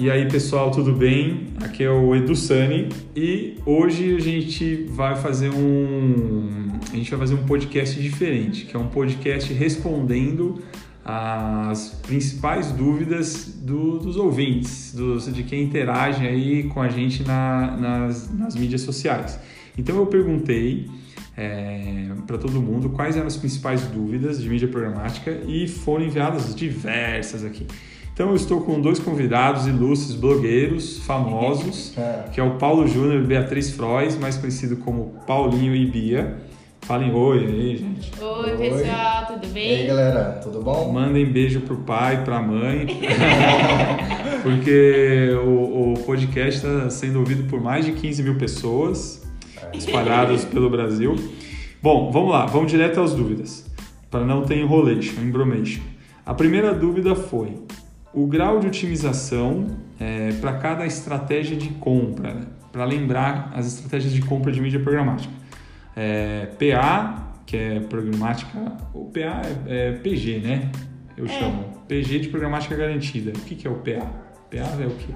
E aí, pessoal, tudo bem? Aqui é o Edu Sani e hoje a gente vai fazer um a gente vai fazer um podcast diferente, que é um podcast respondendo as principais dúvidas do, dos ouvintes, dos, de quem interage aí com a gente na, nas, nas mídias sociais. Então eu perguntei é, para todo mundo quais eram as principais dúvidas de mídia programática e foram enviadas diversas aqui. Então eu estou com dois convidados ilustres, blogueiros, famosos, é. que é o Paulo Júnior e Beatriz Frois, mais conhecido como Paulinho e Bia. Falem oi aí, gente. Oi, oi, pessoal, tudo bem? E aí, galera, tudo bom? Mandem beijo pro pai, pra mãe, porque o, o podcast está sendo ouvido por mais de 15 mil pessoas, espalhadas pelo Brasil. Bom, vamos lá, vamos direto às dúvidas, para não ter enrolation, embromation. A primeira dúvida foi: o grau de otimização é, para cada estratégia de compra, né? para lembrar as estratégias de compra de mídia programática. É, PA, que é programática, o PA é, é PG, né? Eu é. chamo. PG de programática garantida. O que, que é o PA? PA é o quê?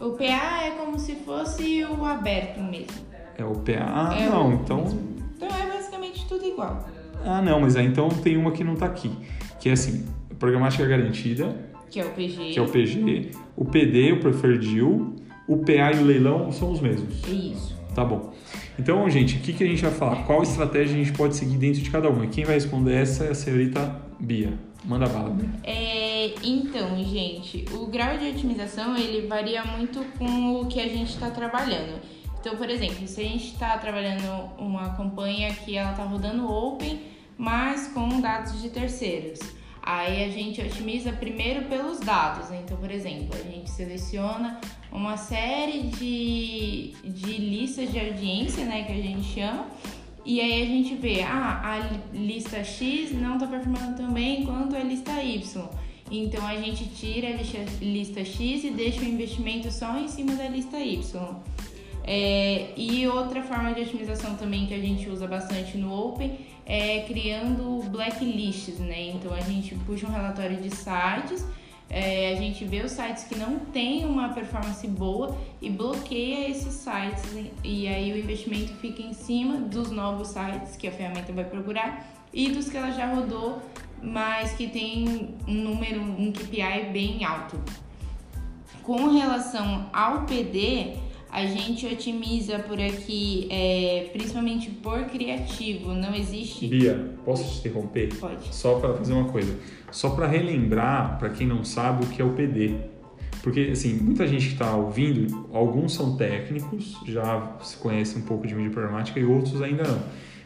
O PA é como se fosse o aberto mesmo. É o PA? Ah, é não, então. Então é basicamente tudo igual. Ah, não, mas aí então tem uma que não está aqui. Que é assim, programática garantida, que é o PG. Que é o PG. O PD, o. O PA e o leilão são os mesmos. Isso. Tá bom. Então, gente, o que, que a gente vai falar? Qual estratégia a gente pode seguir dentro de cada uma? E quem vai responder essa é a senhorita Bia. Manda bala, Bia. É, então, gente, o grau de otimização ele varia muito com o que a gente está trabalhando. Então, por exemplo, se a gente está trabalhando uma campanha que ela está rodando open, mas com dados de terceiros. Aí a gente otimiza primeiro pelos dados. Então, por exemplo, a gente seleciona uma série de, de listas de audiência, né, que a gente chama, e aí a gente vê, ah, a lista X não está performando tão bem quanto a lista Y. Então a gente tira a lista, lista X e deixa o investimento só em cima da lista Y. É, e outra forma de otimização também que a gente usa bastante no Open é criando blacklists, né? Então a gente puxa um relatório de sites, é, a gente vê os sites que não têm uma performance boa e bloqueia esses sites e aí o investimento fica em cima dos novos sites que a ferramenta vai procurar e dos que ela já rodou, mas que tem um número, um KPI bem alto. Com relação ao PD, a gente otimiza por aqui, é, principalmente por criativo. Não existe. Bia, posso te interromper? Pode. Só para fazer uma coisa. Só para relembrar, para quem não sabe, o que é o PD. Porque, assim, muita gente que está ouvindo, alguns são técnicos, já se conhece um pouco de mídia programática e outros ainda não.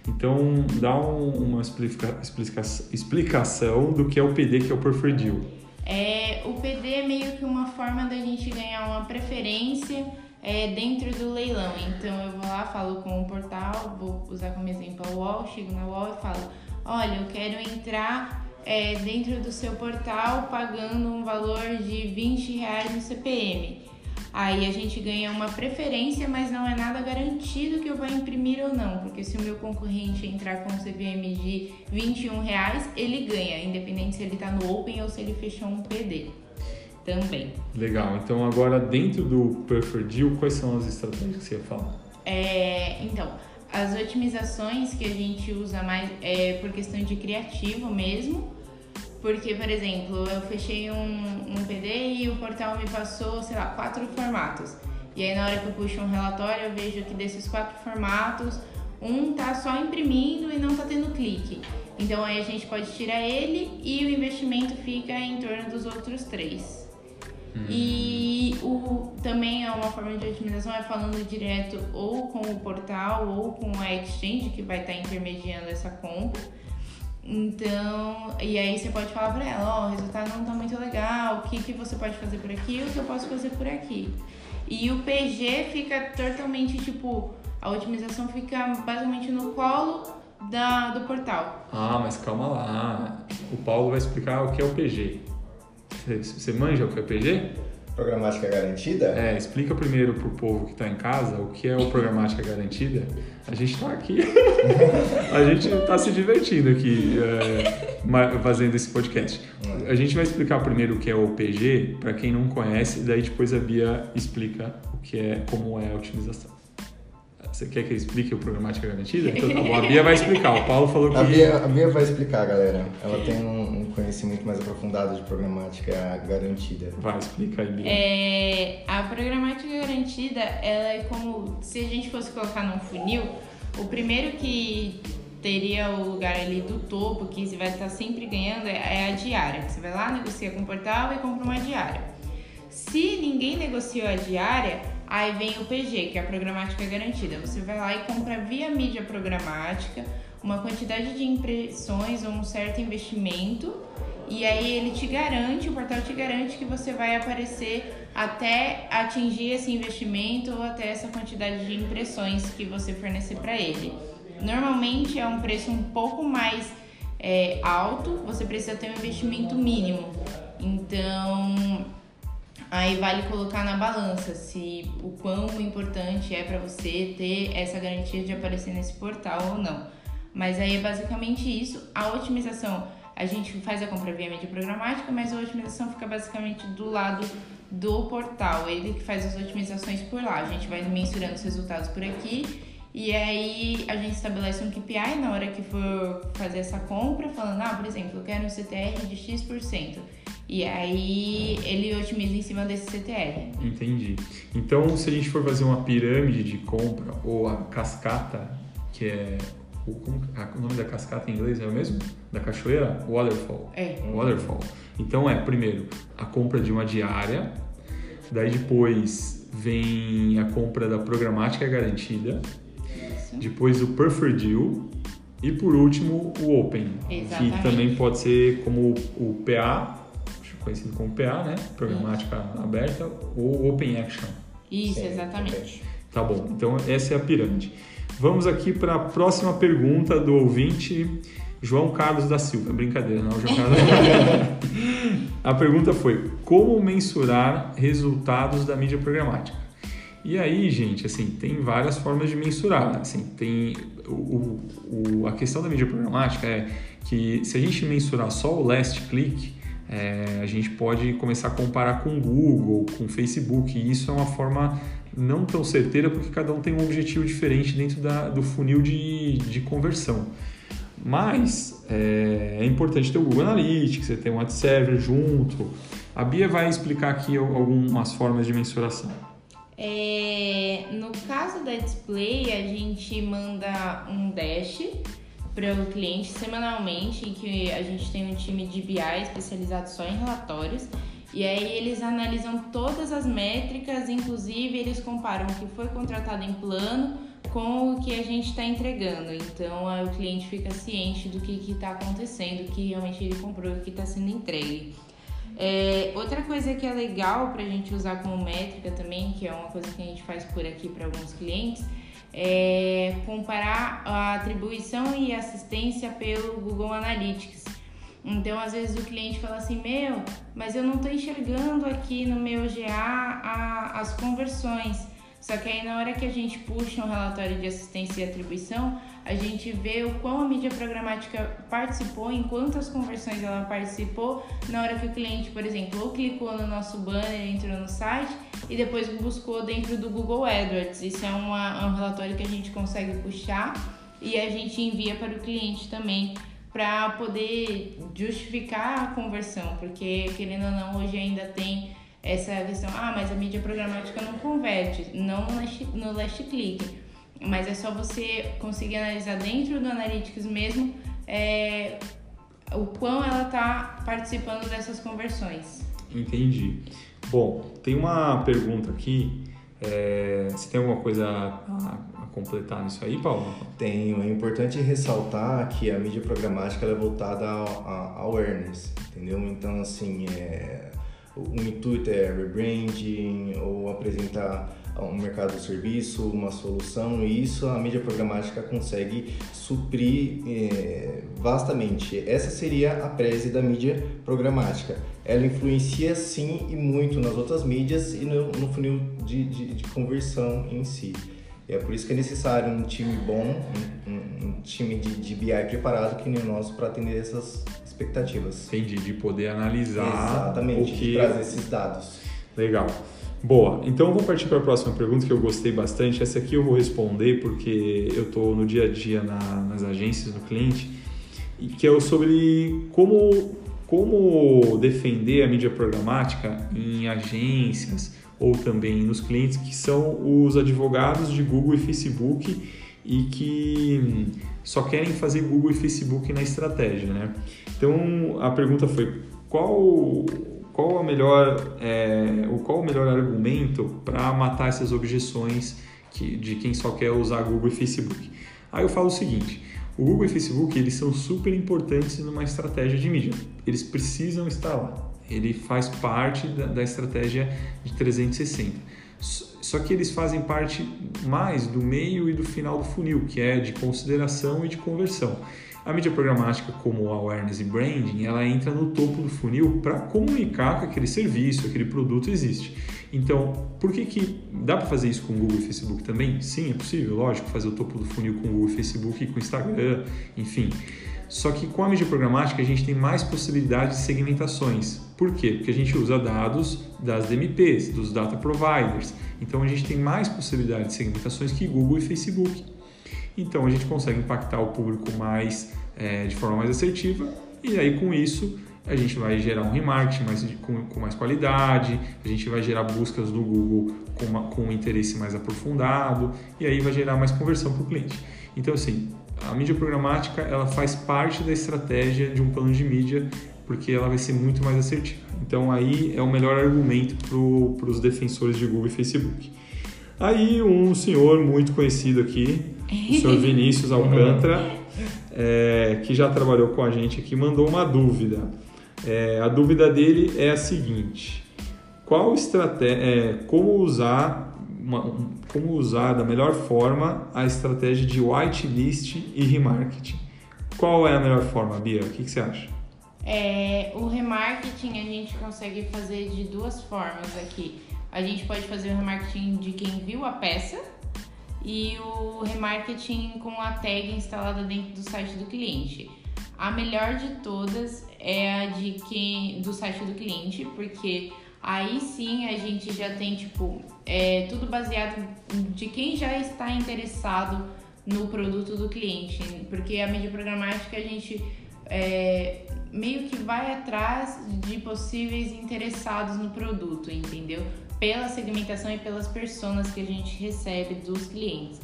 Então, dá um, uma explica, explica, explicação do que é o PD, que é o Preferred Deal. É, o PD é meio que uma forma da gente ganhar uma preferência é, dentro do leilão. Então eu vou lá, falo com o portal, vou usar como exemplo a UOL, chego na UOL e falo, olha, eu quero entrar é, dentro do seu portal pagando um valor de 20 reais no CPM. Aí a gente ganha uma preferência, mas não é nada garantido que eu vá imprimir ou não, porque se o meu concorrente entrar com um CPM de 21 reais, ele ganha, independente se ele está no Open ou se ele fechou um PD também. Legal. Então agora dentro do Preferred Deal, quais são as estratégias que você ia falar? É, então, as otimizações que a gente usa mais é por questão de criativo mesmo. Porque, por exemplo, eu fechei um, um PD e o portal me passou, sei lá, quatro formatos. E aí na hora que eu puxo um relatório, eu vejo que desses quatro formatos, um tá só imprimindo e não tá tendo clique. Então aí a gente pode tirar ele e o investimento fica em torno dos outros três. E o, também é uma forma de otimização é falando direto ou com o portal ou com a exchange que vai estar intermediando essa compra. Então, e aí você pode falar para ela, ó, oh, o resultado não tá muito legal, o que, que você pode fazer por aqui, o que eu posso fazer por aqui. E o PG fica totalmente, tipo, a otimização fica basicamente no colo da, do portal. Ah, mas calma lá. O Paulo vai explicar o que é o PG. Você manja o que é PG? Programática garantida? É, explica primeiro pro povo que está em casa o que é o programática garantida. A gente está aqui, a gente está se divertindo aqui é, fazendo esse podcast. A gente vai explicar primeiro o que é o PG para quem não conhece, daí depois a Bia explica o que é, como é a otimização. Você quer que eu explique o Programática Garantida? Então tá bom, a Bia vai explicar. O Paulo falou que. A Bia, a Bia vai explicar, galera. Ela tem um, um, conhecimento mais aprofundado de Programática Garantida. Vai, explica aí, Bia. É, a Programática Garantida, ela é como se a gente fosse colocar num funil, o primeiro que teria o lugar ali do topo, que você vai estar sempre ganhando, é a diária. Você vai lá, negocia com o portal e compra uma diária. Se ninguém negociou a diária, Aí vem o PG, que é a programática garantida. Você vai lá e compra via mídia programática uma quantidade de impressões ou um certo investimento. E aí ele te garante, o portal te garante que você vai aparecer até atingir esse investimento ou até essa quantidade de impressões que você fornecer para ele. Normalmente é um preço um pouco mais é, alto, você precisa ter um investimento mínimo. Então Aí vale colocar na balança se o quão importante é para você ter essa garantia de aparecer nesse portal ou não. Mas aí é basicamente isso. A otimização, a gente faz a compra via mídia programática, mas a otimização fica basicamente do lado do portal. Ele que faz as otimizações por lá. A gente vai mensurando os resultados por aqui e aí a gente estabelece um KPI na hora que for fazer essa compra, falando, ah, por exemplo, eu quero um CTR de X%. E aí ele otimiza em cima desse CTR. Entendi. Então, se a gente for fazer uma pirâmide de compra ou a cascata, que é o, como, o nome da cascata em inglês é o mesmo? Da cachoeira? Waterfall. É. Waterfall. Então é, primeiro, a compra de uma diária, daí depois vem a compra da programática garantida, Isso. depois o Preferred Deal e por último o Open, Exatamente. que também pode ser como o PA conhecido como PA, né? Programática aberta, ou Open Action. Isso, Sim, exatamente. Tá bom, então essa é a pirâmide. Vamos aqui para a próxima pergunta do ouvinte João Carlos da Silva. Brincadeira, não, João Carlos. a pergunta foi: como mensurar resultados da mídia programática? E aí, gente, assim, tem várias formas de mensurar. Assim, tem o, o, a questão da mídia programática é que se a gente mensurar só o last click, é, a gente pode começar a comparar com o Google, com o Facebook, e isso é uma forma não tão certeira porque cada um tem um objetivo diferente dentro da, do funil de, de conversão. Mas é, é, importante ter o Google Analytics, você ter um ad server junto. A Bia vai explicar aqui algumas formas de mensuração. É, no caso da display, a gente manda um dash para o cliente semanalmente, em que a gente tem um time de BI especializado só em relatórios. E aí eles analisam todas as métricas, inclusive eles comparam o que foi contratado em plano com o que a gente está entregando. Então o cliente fica ciente do que está acontecendo, o que realmente ele comprou o que está sendo entregue. É, outra coisa que é legal para a gente usar como métrica também, que é uma coisa que a gente faz por aqui para alguns clientes, é, comparar a atribuição e assistência pelo Google Analytics. Então, às vezes o cliente fala assim: Meu, mas eu não estou enxergando aqui no meu GA a, as conversões. Só que aí, na hora que a gente puxa um relatório de assistência e atribuição, a gente vê o quão a mídia programática participou, em quantas conversões ela participou, na hora que o cliente, por exemplo, ou clicou no nosso banner, entrou no site e depois buscou dentro do Google AdWords. Isso é uma, um relatório que a gente consegue puxar e a gente envia para o cliente também para poder justificar a conversão, porque querendo ou não, hoje ainda tem essa questão, ah, mas a mídia programática não converte, não no last, no last click mas é só você conseguir analisar dentro do Analytics mesmo é, o quão ela está participando dessas conversões. Entendi. Bom, tem uma pergunta aqui. É, você tem alguma coisa a, a, completar nisso aí, Paulo? Tenho. É importante ressaltar que a mídia programática é voltada ao, ao awareness, entendeu? Então, assim, é, o intuito é rebranding ou apresentar um mercado de serviço, uma solução, e isso a mídia programática consegue suprir é, vastamente. Essa seria a prese da mídia programática. Ela influencia sim e muito nas outras mídias e no, no funil de, de, de, conversão em si. E é por isso que é necessário um time bom, um, um, um time de, de BI preparado que nem o nosso para atender essas expectativas. Entendi, de poder analisar Exatamente, o que... de trazer esses dados. Legal. Boa, então vamos partir para a próxima pergunta que eu gostei bastante. Essa aqui eu vou responder porque eu estou no dia a dia na, nas agências, no cliente, e que é sobre como, como defender a mídia programática em agências ou também nos clientes que são os advogados de Google e Facebook e que só querem fazer Google e Facebook na estratégia, né? Então a pergunta foi qual qual a melhor, é, o qual o melhor argumento para matar essas objeções que, de quem só quer usar Google e Facebook? Aí eu falo o seguinte: o Google e o Facebook eles são super importantes numa estratégia de mídia. Eles precisam estar lá. Ele faz parte da, da estratégia de 360. Só que eles fazem parte mais do meio e do final do funil, que é de consideração e de conversão. A mídia programática, como awareness e branding, ela entra no topo do funil para comunicar que aquele serviço, aquele produto existe. Então, por que, que dá para fazer isso com Google e Facebook também? Sim, é possível, lógico, fazer o topo do funil com Google e Facebook e com Instagram, enfim. Só que com a mídia programática a gente tem mais possibilidades de segmentações. Por quê? Porque a gente usa dados das DMPs, dos data providers. Então a gente tem mais possibilidades de segmentações que Google e Facebook. Então a gente consegue impactar o público mais é, de forma mais assertiva e aí com isso a gente vai gerar um remarketing mais, com, com, mais qualidade, a gente vai gerar buscas no Google com, uma, com um interesse mais aprofundado e aí vai gerar mais conversão para o cliente. Então assim, a mídia programática ela faz parte da estratégia de um plano de mídia porque ela vai ser muito mais assertiva. Então aí é o melhor argumento para os defensores de Google e Facebook. Aí um senhor muito conhecido aqui, o senhor Vinícius Alcântara, é, que já trabalhou com a gente aqui, mandou uma dúvida. É, a dúvida dele é a seguinte: qual estratégia, é, como usar uma, como usar da melhor forma a estratégia de whitelist e remarketing? Qual é a melhor forma, Bia? O que, que você acha? É, o remarketing a gente consegue fazer de duas formas aqui. A gente pode fazer o remarketing de quem viu a peça e o remarketing com a tag instalada dentro do site do cliente. A melhor de todas é a de quem do site do cliente, porque aí sim a gente já tem tipo é, tudo baseado de quem já está interessado no produto do cliente, porque a mídia programática a gente é, meio que vai atrás de possíveis interessados no produto, entendeu? Pela segmentação e pelas personas que a gente recebe dos clientes.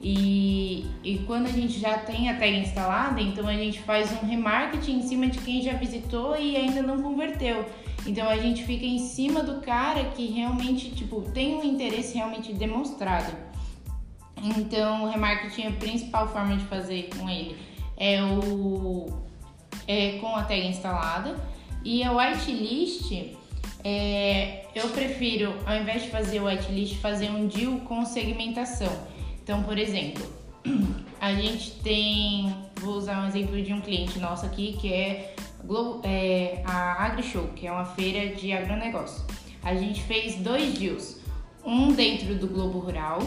E, e quando a gente já tem a tag instalada, então a gente faz um remarketing em cima de quem já visitou e ainda não converteu. Então a gente fica em cima do cara que realmente tipo, tem um interesse realmente demonstrado. Então o remarketing a principal forma de fazer com ele. É o é com a tag instalada. E a whitelist é, eu prefiro, ao invés de fazer whitelist, fazer um deal com segmentação. Então, por exemplo, a gente tem, vou usar um exemplo de um cliente nosso aqui que é, é a AgriShow, que é uma feira de agronegócio. A gente fez dois deals, um dentro do Globo Rural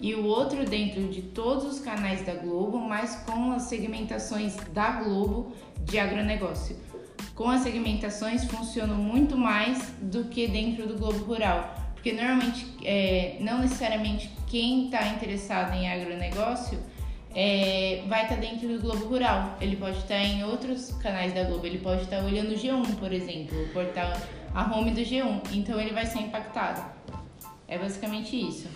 e o outro dentro de todos os canais da Globo, mas com as segmentações da Globo de agronegócio com as segmentações funcionam muito mais do que dentro do Globo Rural. Porque normalmente, é, não necessariamente quem está interessado em agronegócio é, vai estar tá dentro do Globo Rural. Ele pode estar tá em outros canais da Globo. Ele pode estar tá olhando o G1, por exemplo, o portal, a home do G1. Então ele vai ser impactado. É basicamente isso.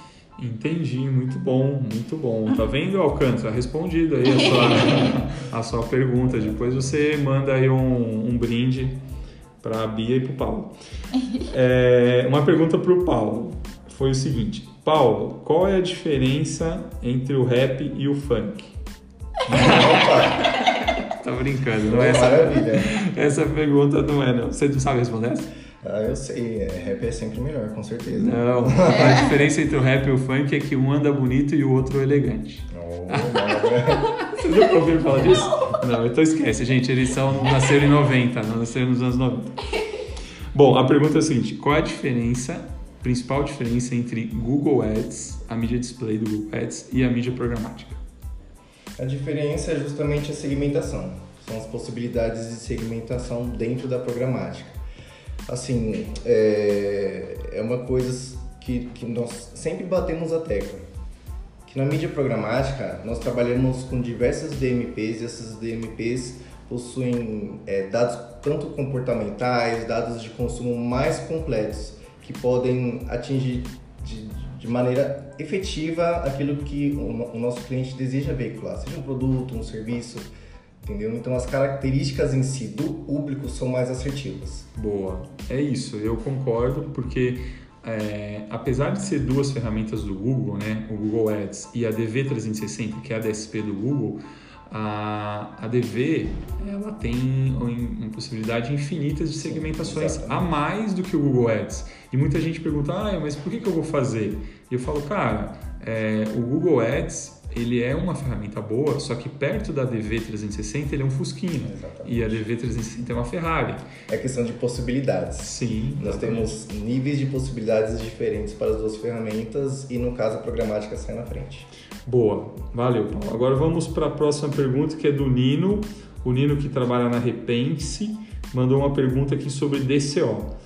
Entendi, muito bom, muito bom. Tá vendo, Alcântara? Respondido aí a sua, a sua pergunta. Depois você manda aí um, um brinde para a Bia e para o Paulo. É, uma pergunta para o Paulo foi o seguinte: Paulo, qual é a diferença entre o rap e o funk? Opa! tá brincando, não é essa? Maravilha. Essa pergunta não é, não. Você não sabe responder essa? Ah, eu sei, é, rap é sempre melhor, com certeza. Não, a diferença entre o rap e o funk é que um anda bonito e o outro elegante. Oh, não, Você nunca ouviu falar disso? Não, então esquece, gente. Eles são, nasceram em 90, não nasceram nos anos 90. Bom, a pergunta é a seguinte: qual é a diferença, principal diferença entre Google Ads, a mídia display do Google Ads e a mídia programática? A diferença é justamente a segmentação. São as possibilidades de segmentação dentro da programática. Assim, é, é uma coisa que, que nós sempre batemos a tecla. Que na mídia programática nós trabalhamos com diversas DMPs e essas DMPs possuem é, dados tanto comportamentais, dados de consumo mais completos, que podem atingir de, de maneira efetiva aquilo que o, o nosso cliente deseja veicular, seja um produto, um serviço, entendeu? Então as características em si do público são mais assertivas. Boa, é isso, eu concordo, porque é, apesar de ser duas ferramentas do Google, né, o Google Ads e a DV360, que é a DSP do Google, a, a DV ela tem uma possibilidade infinita de segmentações a mais do que o Google Ads. E muita gente pergunta, ah, mas por que, que eu vou fazer? E eu falo, cara, é, o Google Ads ele é uma ferramenta boa, só que perto da DV360 ele é um Fusquinha. Exatamente. E a DV360 é uma Ferrari. É questão de possibilidades. Sim. Nós temos níveis de possibilidades diferentes para as duas ferramentas e no caso a programática sai na frente. Boa, valeu, Paulo. Agora vamos para a próxima pergunta que é do Nino. O Nino que trabalha na Repense mandou uma pergunta aqui sobre DCO.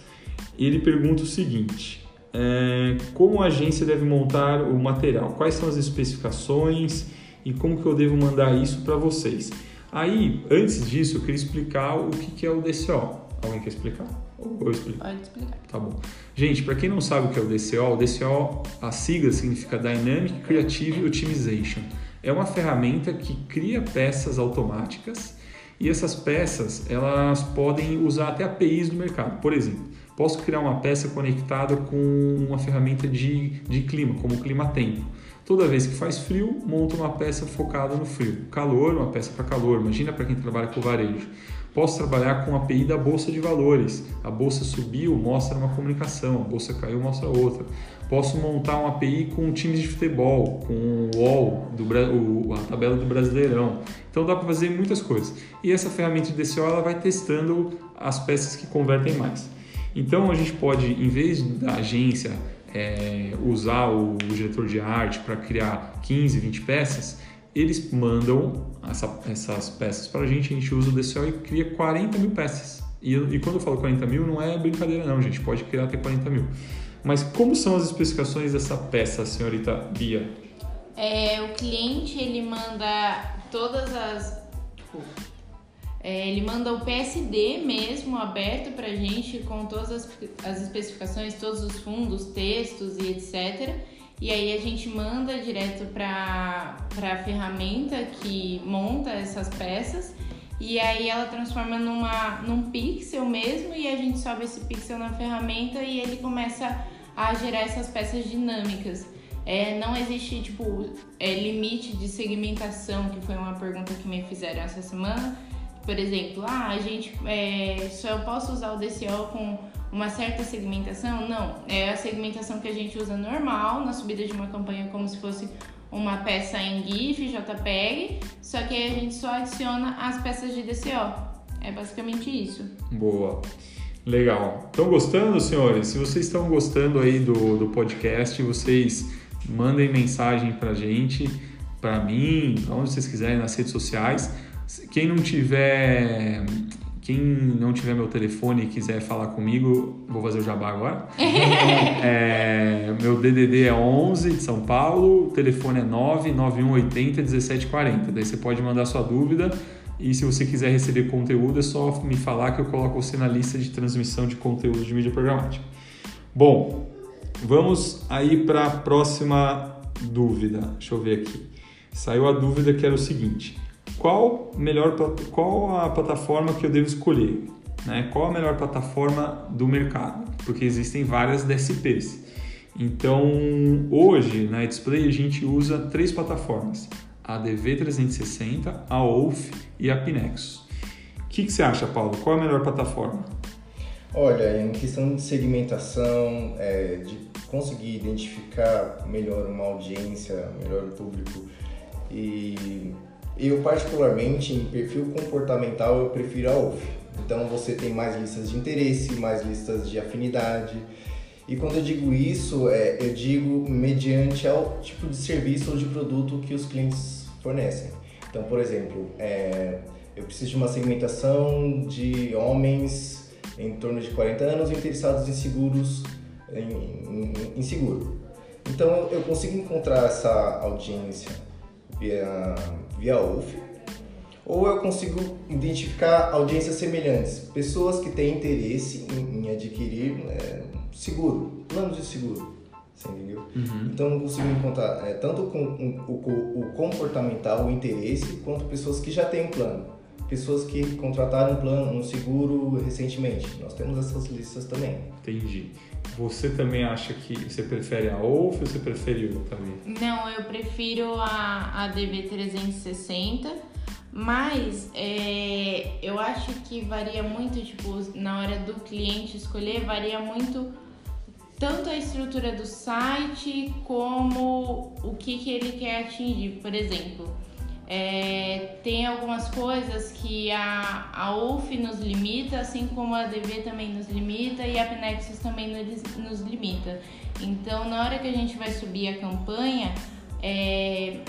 Ele pergunta o seguinte: é, como a agência deve montar o material? Quais são as especificações e como que eu devo mandar isso para vocês? Aí, antes disso, eu queria explicar o que, que é o DCO. Alguém quer explicar? Ou eu explico? Pode explicar. Tá bom. Gente, para quem não sabe o que é o DCO, o DCO, a sigla significa Dynamic Creative Optimization. É uma ferramenta que cria peças automáticas e essas peças elas podem usar até APIs do mercado. Por exemplo, posso criar uma peça conectada com uma ferramenta de, de clima, como o Clima Tempo. Toda vez que faz frio, monto uma peça focada no frio. Calor, uma peça para calor. Imagina para quem trabalha com varejo. Posso trabalhar com a API da bolsa de valores. A bolsa subiu, mostra uma comunicação. A bolsa caiu, mostra outra. Posso montar uma API com times de futebol, com o UOL, do, a tabela do Brasileirão. Então dá para fazer muitas coisas. E essa ferramenta de DCO ela vai testando as peças que convertem mais. Então a gente pode, em vez da agência é, usar o, o diretor de arte para criar 15, 20 peças, eles mandam essa, essas peças para a gente, a gente usa o DCO e cria 40 mil peças. E, e, quando eu falo 40 mil, não é brincadeira não, gente, pode criar até 40 mil. Mas como são as especificações dessa peça, senhorita Bia? É, o cliente, ele manda todas as... É, ele manda o PSD mesmo aberto pra gente com todas as, as especificações, todos os fundos, textos e etc. E aí a gente manda direto para a ferramenta que monta essas peças e aí ela transforma numa, num pixel mesmo e a gente sobe esse pixel na ferramenta e ele começa a gerar essas peças dinâmicas. É, não existe tipo é, limite de segmentação, que foi uma pergunta que me fizeram essa semana. Por exemplo, ah, a gente é, só eu posso usar o DCO com uma certa segmentação? Não, é a segmentação que a gente usa normal na subida de uma campanha como se fosse uma peça em GIF, JPEG, só que a gente só adiciona as peças de DCO. É basicamente isso. Boa. Legal. Estão gostando, senhores? Se vocês estão gostando aí do, do podcast, vocês mandem mensagem pra gente, pra mim, onde vocês quiserem, nas redes sociais. Quem não tiver quem não tiver meu telefone e quiser falar comigo, vou fazer o jabá agora. é, meu DDD é 11 de São Paulo, o telefone é 99180 1740. Daí você pode mandar sua dúvida e se você quiser receber conteúdo é só me falar que eu coloco você na lista de transmissão de conteúdo de mídia programática. Bom, vamos aí para a próxima dúvida. Deixa eu ver aqui. Saiu a dúvida que era o seguinte: qual melhor qual a plataforma que eu devo escolher, né? Qual a melhor plataforma do mercado? Porque existem várias DSPs. Então, hoje na Display a gente usa três plataformas: a DV360, a OUF e a Pinexus. O que, que você acha, Paulo? Qual a melhor plataforma? Olha, em questão de segmentação, é, de conseguir identificar melhor uma audiência, melhor o público e eu particularmente em perfil comportamental eu prefiro a OFF. Então você tem mais listas de interesse, mais listas de afinidade. E quando eu digo isso, é, eu digo mediante ao tipo de serviço ou de produto que os clientes fornecem. Então, por exemplo, é, eu preciso de uma segmentação de homens em torno de 40 anos interessados em seguros, em, em, em seguro. Então, eu consigo encontrar essa audiência via, via UF, ou eu consigo identificar audiências semelhantes, pessoas que têm interesse em, em adquirir é, seguro, planos de seguro. Você entendeu? Uhum. Então eu consigo encontrar é, tanto com, um, o, o comportamental, o interesse, quanto pessoas que já têm um plano. Pessoas que contrataram um plano, um seguro recentemente. Nós temos essas listas também. Entendi. Você também acha que você prefere a OUF ou você prefere outra também? Não, eu prefiro a, a DB360, mas é, eu acho que varia muito, tipo, na hora do cliente escolher, varia muito tanto a estrutura do site como o que, que ele quer atingir. Por exemplo, é, tem algumas coisas que a, a UF nos limita, assim como a DV também nos limita e a Pnexus também nos, nos limita. Então, na hora que a gente vai subir a campanha, é,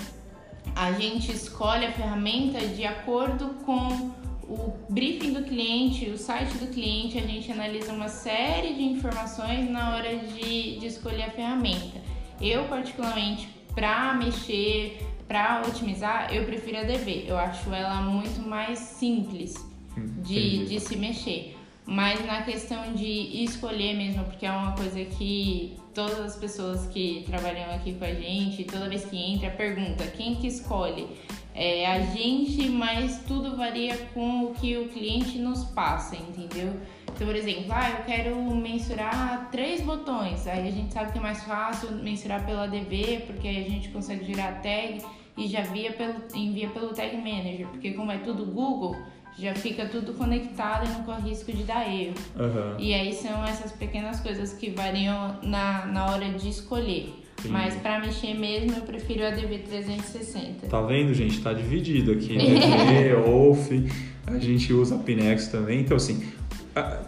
a gente escolhe a ferramenta de acordo com o briefing do cliente, o site do cliente, a gente analisa uma série de informações na hora de, de escolher a ferramenta. Eu, particularmente, para mexer para otimizar, eu prefiro a DV. Eu acho ela muito mais simples de, de se mexer. Mas na questão de escolher mesmo, porque é uma coisa que todas as pessoas que trabalham aqui com a gente, toda vez que entra, pergunta quem que escolhe. É a gente, mas tudo varia com o que o cliente nos passa, entendeu? Então, por exemplo, ah, eu quero mensurar três botões. Aí a gente sabe que é mais fácil mensurar pela DV, porque aí a gente consegue girar a tag e já via pelo, envia pelo Tag Manager, porque como é tudo Google, já fica tudo conectado e não corre risco de dar erro. Uhum. E aí são essas pequenas coisas que variam na, na hora de escolher. Sim. Mas para mexer mesmo, eu prefiro a DV360. Tá vendo, gente? Tá dividido aqui. DV, OF, a gente usa a Pinex também. Então, assim,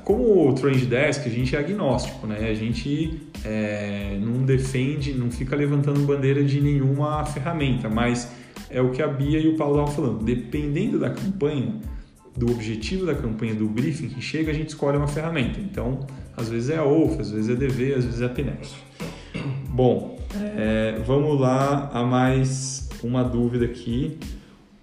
como o Trend Desk, a gente é agnóstico, né? A gente é, não defende, não fica levantando bandeira de nenhuma ferramenta, mas é o que a Bia e o Paulo estavam falando. Dependendo da campanha, do objetivo da campanha, do briefing que chega, a gente escolhe uma ferramenta. Então, às vezes é a OF, às vezes é a DV, às vezes é a Pinex. Bom, é, vamos lá a mais uma dúvida aqui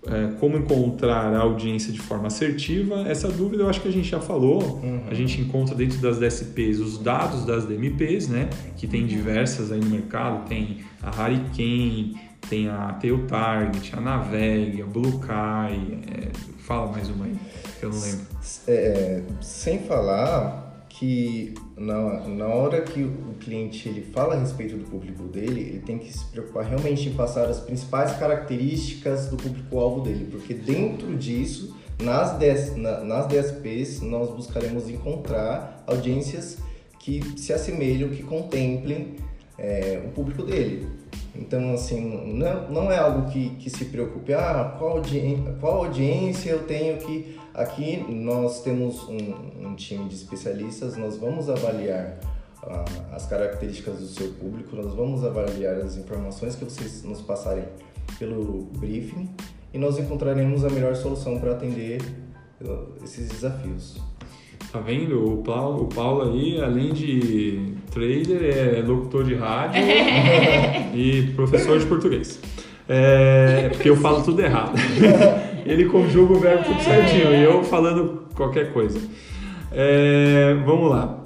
é, como encontrar a audiência de forma assertiva, essa dúvida eu acho que a gente já falou. Uhum. A gente encontra dentro das DSPs os dados das DMPs, né? Que tem diversas aí no mercado. Tem a Hurricane, tem a Tail Target, a Naveg, a Bluekai. É, fala mais uma aí, que eu não lembro. É, sem falar que na, na hora que o cliente ele fala a respeito do público dele, ele tem que se preocupar realmente em passar as principais características do público-alvo dele, porque dentro disso, nas, DS, na, nas DSPs, nós buscaremos encontrar audiências que se assemelham, que contemplem é, o público dele. Então, assim, não, não é algo que, que se preocupe, ah, qual, audiência, qual audiência eu tenho que Aqui nós temos um, um time de especialistas, nós vamos avaliar uh, as características do seu público, nós vamos avaliar as informações que vocês nos passarem pelo briefing e nós encontraremos a melhor solução para atender uh, esses desafios. Tá vendo? O Paulo, o Paulo aí, além de trader, é locutor de rádio e professor de português. É, porque eu falo tudo errado. Ele conjuga o verbo tudo certinho e eu falando qualquer coisa. É, vamos lá.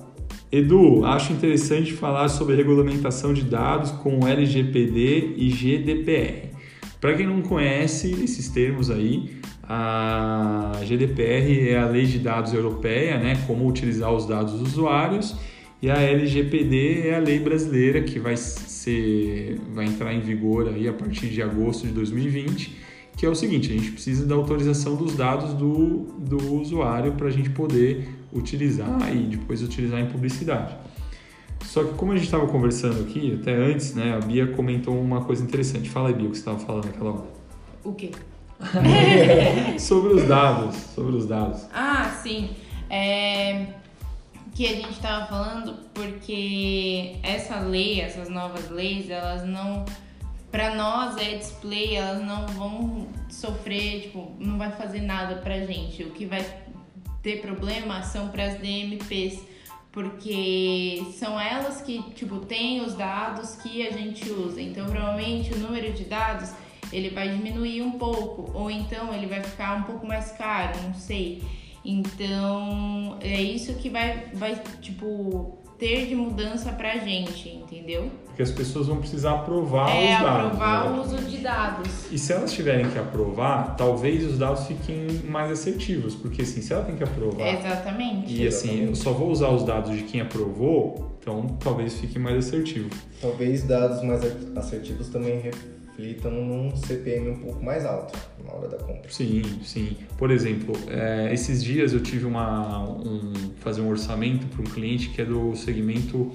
Edu, acho interessante falar sobre regulamentação de dados com LGPD e GDPR. Para quem não conhece esses termos aí, a GDPR é a Lei de Dados Europeia, né, como utilizar os dados dos usuários, e a LGPD é a lei brasileira que vai ser vai entrar em vigor aí a partir de agosto de 2020 que é o seguinte, a gente precisa da autorização dos dados do, do usuário para a gente poder utilizar e depois utilizar em publicidade. Só que como a gente estava conversando aqui, até antes, né, a Bia comentou uma coisa interessante. Fala aí, Bia, o que você estava falando naquela hora. O quê? sobre os dados, sobre os dados. Ah, sim. É, que a gente estava falando porque essa lei, essas novas leis, elas não para nós é display, elas não vão sofrer, tipo, não vai fazer nada pra gente. O que vai ter problema são para as DMPs, porque são elas que, tipo, têm os dados que a gente usa. Então, provavelmente o número de dados ele vai diminuir um pouco, ou então ele vai ficar um pouco mais caro, não sei. Então, é isso que vai, vai tipo, ter de mudança pra gente, entendeu? Porque as pessoas vão precisar aprovar é, os dados. aprovar né? o uso de dados. E se elas tiverem que aprovar, talvez os dados fiquem mais assertivos, porque assim, se ela tem que aprovar. Exatamente. E assim, eu só vou usar os dados de quem aprovou, então talvez fique mais assertivo. Talvez dados mais assertivos também reflitam num CPM um pouco mais alto na hora da compra. Sim, sim. Por exemplo, é, esses dias eu tive uma um, fazer um orçamento para um cliente que é do segmento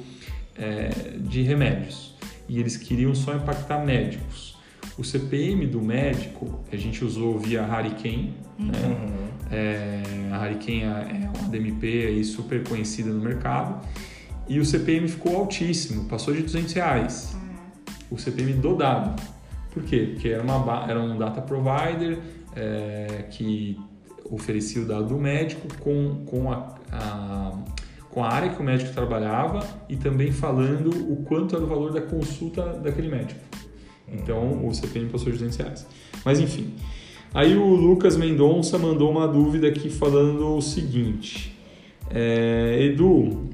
é, de remédios e eles queriam só impactar médicos. O CPM do médico a gente usou via Hurricane, né? Uhum. É, a Hurricane é uma DMP aí super conhecida no mercado e o CPM ficou altíssimo, passou de 200 reais. O CPM do dado. Por quê? Porque era, uma, era um data provider é, que oferecia o dado do médico com, com, a, a, com a área que o médico trabalhava e também falando o quanto era o valor da consulta daquele médico. Então o CPM passou de 200 reais. Mas enfim. Aí o Lucas Mendonça mandou uma dúvida aqui falando o seguinte: é, Edu,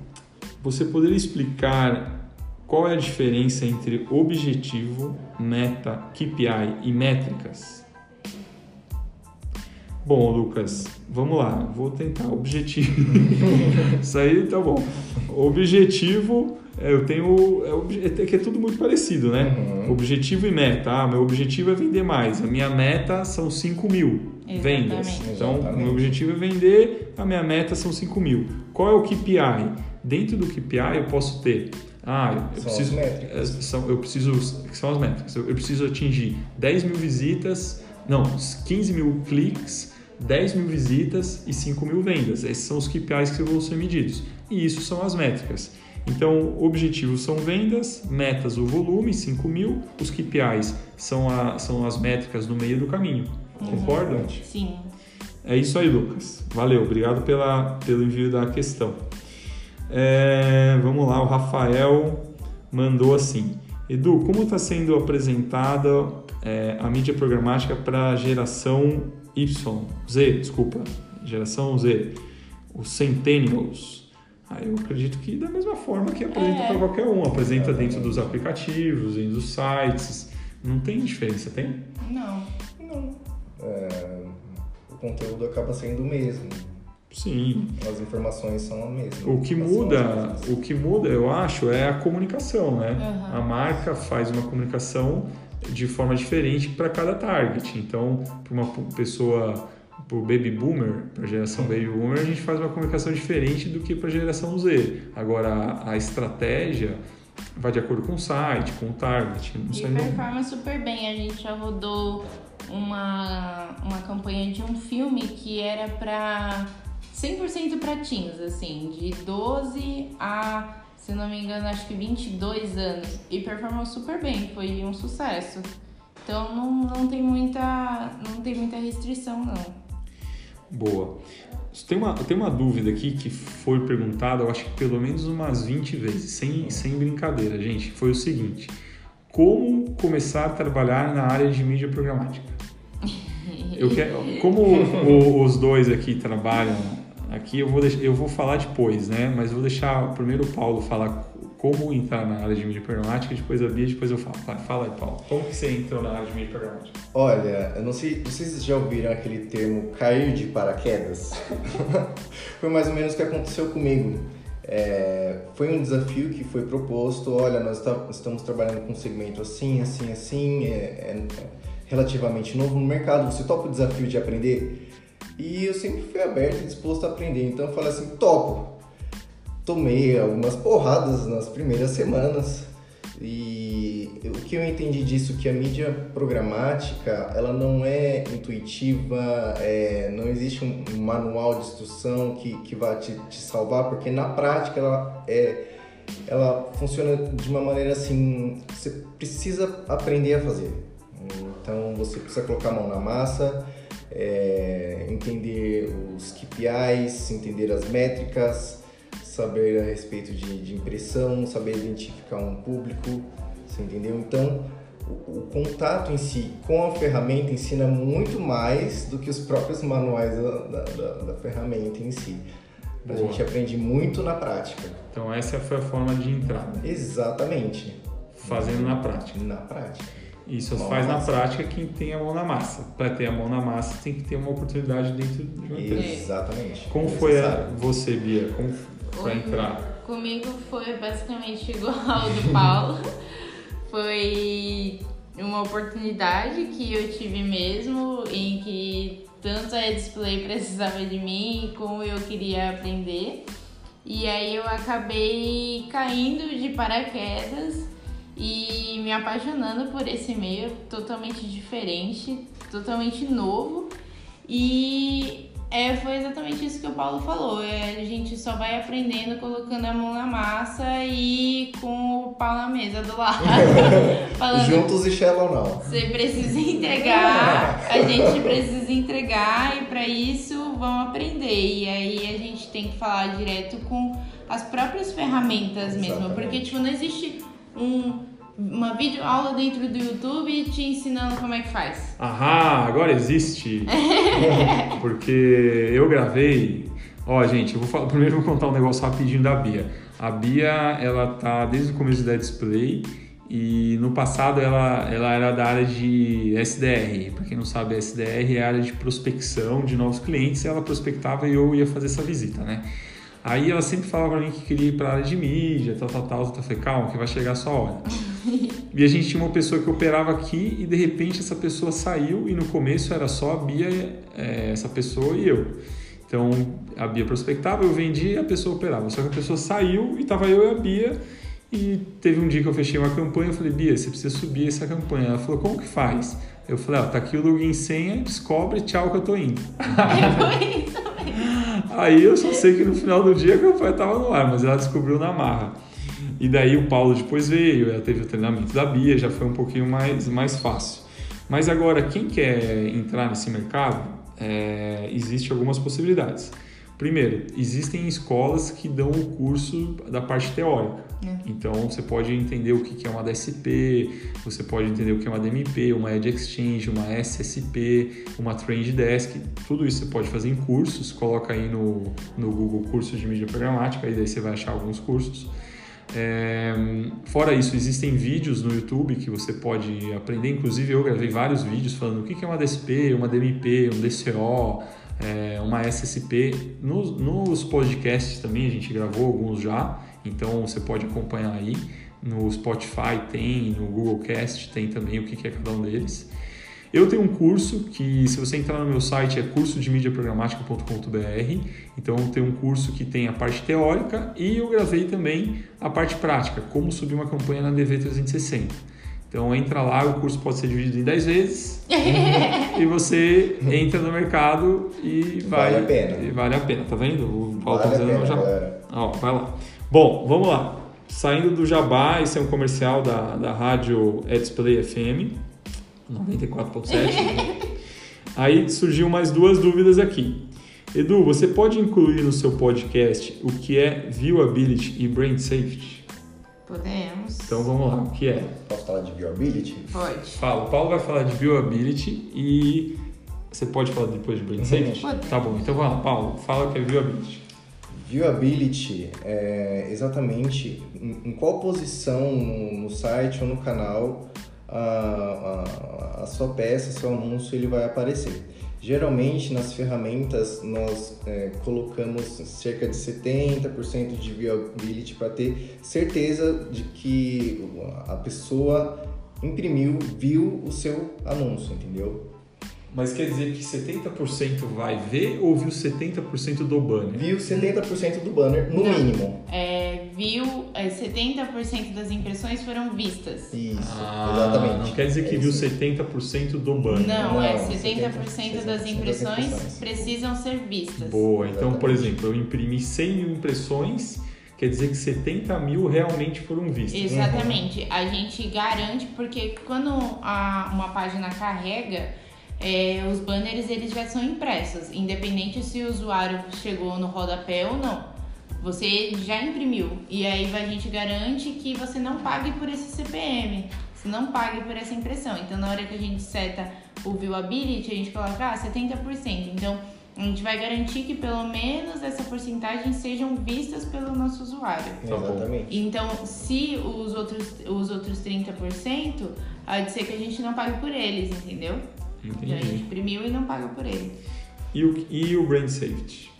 você poderia explicar qual é a diferença entre objetivo, meta, KPI e métricas? Bom, Lucas, vamos lá, vou tentar. Objetivo. Isso aí tá bom. Objetivo, é, eu tenho. É, é que é tudo muito parecido, né? Uhum. Objetivo e meta. Ah, meu objetivo é vender mais. A minha meta são 5 mil vendas. Exatamente. Então, o Exatamente. meu objetivo é vender, a minha meta são 5 mil. Qual é o KPI? Dentro do KPI eu posso ter. Ah, eu São preciso. as é, São, eu preciso. que São as métricas. Eu preciso atingir 10 mil visitas, não, 15 mil cliques, 10 mil visitas e 5 mil vendas. Esses são os KPIs que vão ser medidos. E isso são as métricas. Então, objetivos são vendas, metas o volume, 5 mil, os KPIs são, a, são as métricas no meio do caminho. Concordam? Sim. É isso aí, Lucas. Valeu, obrigado pela, pelo envio da questão. É, vamos lá, o Rafael mandou assim: Edu, como está sendo apresentada é, a mídia programática para a geração Y, Z, desculpa, geração Z, os Centennials? Ah, eu acredito que da mesma forma que apresenta É. para qualquer um, apresenta dentro dos aplicativos, dentro dos sites, não tem diferença, tem? Não. Não. É, o conteúdo acaba sendo o mesmo. Sim, As informações são as mesmas. O que muda, o que muda, eu acho, é a comunicação, né? Aham. A marca faz uma comunicação de forma diferente para cada target. Então, para uma pessoa, para o baby boomer, para a geração baby boomer, a gente faz uma comunicação diferente do que para a geração Z. Agora, a, estratégia vai de acordo com o site, com o target. Não E sei, não- performa super bem. A gente já rodou uma, uma campanha de um filme que era pra 100% pra teens, assim, de 12 a, se não me engano, acho que 22 anos. E performou super bem, foi um sucesso. Então não, não tem muita não tem muita restrição não. Boa. Tem uma, tem uma dúvida aqui que foi perguntada, eu acho que pelo menos umas 20 vezes, sem, sem brincadeira, gente. Foi o seguinte: como começar a trabalhar na área de mídia programática? Eu quero, como o- os dois aqui trabalham aqui, eu vou, deix- eu vou falar depois, né? Mas vou deixar primeiro o Paulo falar como entrar na área de mídia programática, depois a Bia, depois eu falo. Fala aí, Paulo. Como que você entrou na área de mídia programática? Olha, eu não sei, vocês já ouviram aquele termo cair de paraquedas? foi mais ou menos o que aconteceu comigo. É, foi um desafio que foi proposto, olha, nós tá- estamos trabalhando com um segmento assim, assim, assim, é, é- relativamente novo no mercado, você topa o desafio de aprender? E eu sempre fui aberto e disposto a aprender, então eu falei assim, topo. Tomei algumas porradas nas primeiras semanas e o que eu entendi disso que a mídia programática ela não é intuitiva, é, não existe um, manual de instrução que, que vai te, te salvar, porque na prática ela é ela funciona de uma maneira assim, você precisa aprender a fazer. Então você precisa colocar a mão na massa, é, entender os KPIs, entender as métricas, saber a respeito de, de impressão, saber identificar um público, você entendeu? Então o, o, contato em si com a ferramenta ensina muito mais do que os próprios manuais da, da, da ferramenta em si. A gente aprende muito na prática. Então essa foi a forma de entrada. Exatamente. Fazendo na prática. Na prática. Isso faz na, na prática quem tem a mão na massa. Para ter a mão na massa, tem que ter uma oportunidade dentro de uma empresa. Exatamente. Como foi a, você, Bia? Como para entrar? Comigo foi basicamente igual ao do Paulo. foi uma oportunidade que eu tive mesmo, em que tanto a display precisava de mim como eu queria aprender. E aí eu acabei caindo de paraquedas e me apaixonando por esse meio totalmente diferente, totalmente novo. E é, foi exatamente isso que o Paulo falou. É, a gente só vai aprendendo colocando a mão na massa e com o pau na mesa do lado. Falando, Juntos e Shallow não. Você precisa entregar, a gente precisa entregar e para isso vamos aprender. E aí a gente tem que falar direto com as próprias ferramentas mesmo. Exatamente. Porque, tipo, não existe um uma videoaula dentro do YouTube te ensinando como é que faz. Aham, agora existe. Porque eu gravei. Ó, gente, eu vou falar, primeiro vou contar um negócio rapidinho da Bia. A Bia, ela tá desde o começo da Display e no passado ela, ela era da área de SDR. Para quem não sabe, SDR é a área de prospecção de novos clientes. Ela prospectava e eu ia fazer essa visita, né? Aí ela sempre falava pra mim que queria ir pra área de mídia, tal, tal, tal. Eu falei, calma, que vai chegar a sua hora. e a gente tinha uma pessoa que operava aqui e de repente essa pessoa saiu e no começo era só a Bia, é, essa pessoa e eu. Então a Bia prospectava, eu vendia e a pessoa operava. Só que a pessoa saiu e tava eu e a Bia. E teve um dia que eu fechei uma campanha, eu falei, Bia, você precisa subir essa campanha. Ela falou, como que faz? Eu falei, ó, tá aqui o login senha, descobre, tchau que eu tô indo. É isso Aí eu só sei que no final do dia a campanha estava no ar, mas ela descobriu na marra. E daí o Paulo depois veio, ela teve o treinamento da Bia, já foi um pouquinho mais, mais fácil. Mas agora, quem quer entrar nesse mercado, é, existe algumas possibilidades. Primeiro, existem escolas que dão o curso da parte teórica. É. Então, você pode entender o que é uma DSP, você pode entender o que é uma DMP, uma Edge Exchange, uma SSP, uma Trend Desk. Tudo isso você pode fazer em cursos. Coloca aí no, no Google cursos de mídia programática, aí daí você vai achar alguns cursos. É, fora isso, existem vídeos no YouTube que você pode aprender. Inclusive, eu gravei vários vídeos falando o que é uma DSP, uma DMP, um DCO é, uma SSP. Nos, nos podcasts também a gente gravou alguns já, então você pode acompanhar aí. No Spotify tem, no Google Cast tem também o que é cada um deles. Eu tenho um curso que, se você entrar no meu site, é curso de programática.com.br. Então, tenho um curso que tem a parte teórica e eu gravei também a parte prática, como subir uma campanha na DV360. Então entra lá, o curso pode ser dividido em 10 vezes e você entra no mercado e vai. Vale a pena. E vale a pena, tá vendo? O Paulo vale tá dizendo já. Ó, vai lá. Bom, vamos lá. Saindo do Jabá, esse é um comercial da, da rádio Edsplay FM 94.7. Aí surgiu mais duas dúvidas aqui. Edu, você pode incluir no seu podcast o que é viewability e brand safety? Podemos. Então vamos lá, o que é? Posso falar de viewability? Pode. Fala, o Paulo vai falar de viewability e você pode falar depois de brand safety? Pode. Tá bom, então vamos lá, Paulo, fala o que é viewability. Viewability é exatamente em qual posição no site ou no canal a, a, a sua peça, seu anúncio ele vai aparecer. Geralmente nas ferramentas nós é, colocamos cerca de 70% de viewability para ter certeza de que a pessoa imprimiu, viu o seu anúncio, entendeu? Mas quer dizer que 70% vai ver ou viu 70% do banner? Viu 70% do banner, no Não. mínimo. É, viu, é, 70% das impressões foram vistas. Isso, Ah, exatamente. Não quer dizer que É viu isso. 70% do banner. Não, Não, é 70% 70% das impressões precisam ser vistas. Boa, então, por Exatamente. exemplo, eu imprimi 100 mil impressões, quer dizer que 70 mil realmente foram vistas. Exatamente. A gente garante, porque quando a- uma página carrega, é, os banners eles já são impressos, independente se o usuário chegou no rodapé ou não. Você já imprimiu. E aí a gente garante que você não pague por esse CPM. Você não pague por essa impressão. Então na hora que a gente seta o viewability, a gente coloca ah, 70%. Então a gente vai garantir que pelo menos essa porcentagem sejam vistas pelo nosso usuário. Tá. Exatamente. Então, se os outros, os outros 30%, há de ser que a gente não pague por eles, entendeu? Então a gente Entendi. imprimiu e não paga por ele. E o, e o brand safety?